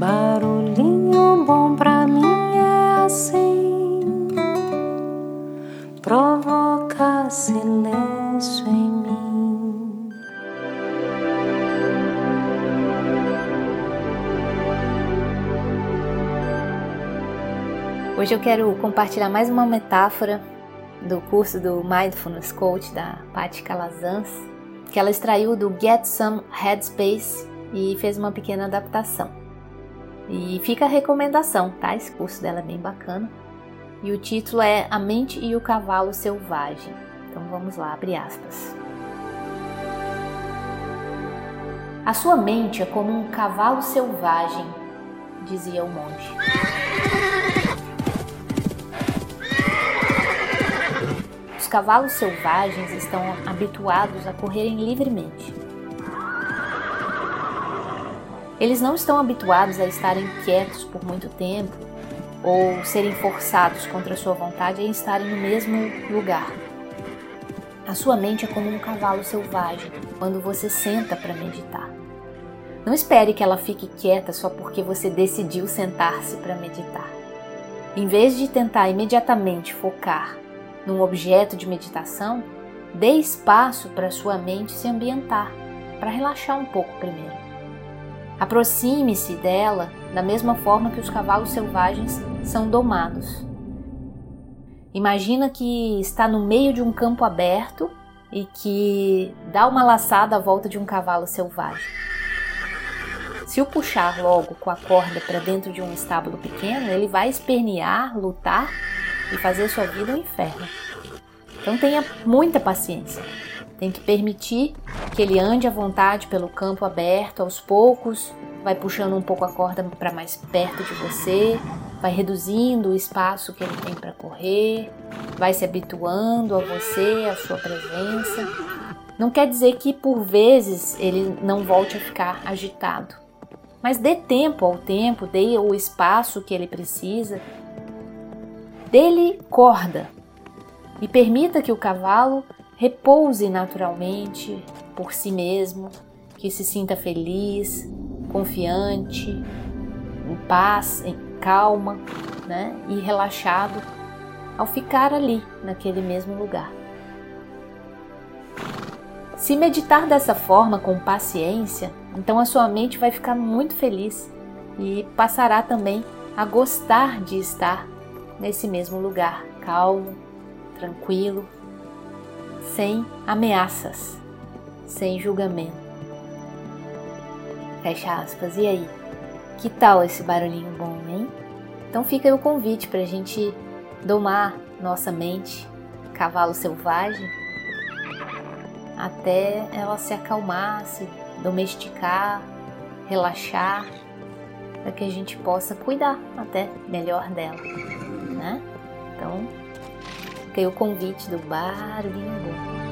Barulhinho bom pra mim é assim, provoca silêncio em mim. Hoje eu quero compartilhar mais uma metáfora do curso do Mindfulness Coach da Paty Calazans, que ela extraiu do Get Some Headspace e fez uma pequena adaptação. E fica a recomendação, tá? Esse curso dela é bem bacana. E o título é A Mente e o Cavalo Selvagem. Então vamos lá, abre aspas. A sua mente é como um cavalo selvagem, dizia o monge. Os cavalos selvagens estão habituados a correrem livremente. Eles não estão habituados a estarem quietos por muito tempo ou serem forçados contra sua vontade a estarem no mesmo lugar. A sua mente é como um cavalo selvagem quando você senta para meditar. Não espere que ela fique quieta só porque você decidiu sentar-se para meditar. Em vez de tentar imediatamente focar num objeto de meditação, dê espaço para sua mente se ambientar, para relaxar um pouco primeiro. Aproxime-se dela da mesma forma que os cavalos selvagens são domados. Imagina que está no meio de um campo aberto e que dá uma laçada à volta de um cavalo selvagem. Se o puxar logo com a corda para dentro de um estábulo pequeno, ele vai espernear, lutar e fazer sua vida um inferno. Então tenha muita paciência. Tem que permitir que ele ande à vontade pelo campo aberto, aos poucos, vai puxando um pouco a corda para mais perto de você, vai reduzindo o espaço que ele tem para correr, vai se habituando a você, a sua presença. Não quer dizer que por vezes ele não volte a ficar agitado, mas dê tempo ao tempo, dê o espaço que ele precisa. Dele corda. E permita que o cavalo repouse naturalmente por si mesmo, que se sinta feliz, confiante, em paz, em calma né? e relaxado ao ficar ali, naquele mesmo lugar. Se meditar dessa forma, com paciência, então a sua mente vai ficar muito feliz e passará também a gostar de estar nesse mesmo lugar, calmo, tranquilo, sem ameaças, sem julgamento. Fecha aspas. E aí? Que tal esse barulhinho bom, hein? Então fica aí o convite para a gente domar nossa mente, cavalo selvagem, até ela se acalmar, se domesticar, relaxar, para que a gente possa cuidar até melhor dela né? Então, fica aí o convite do Bar Bimbo.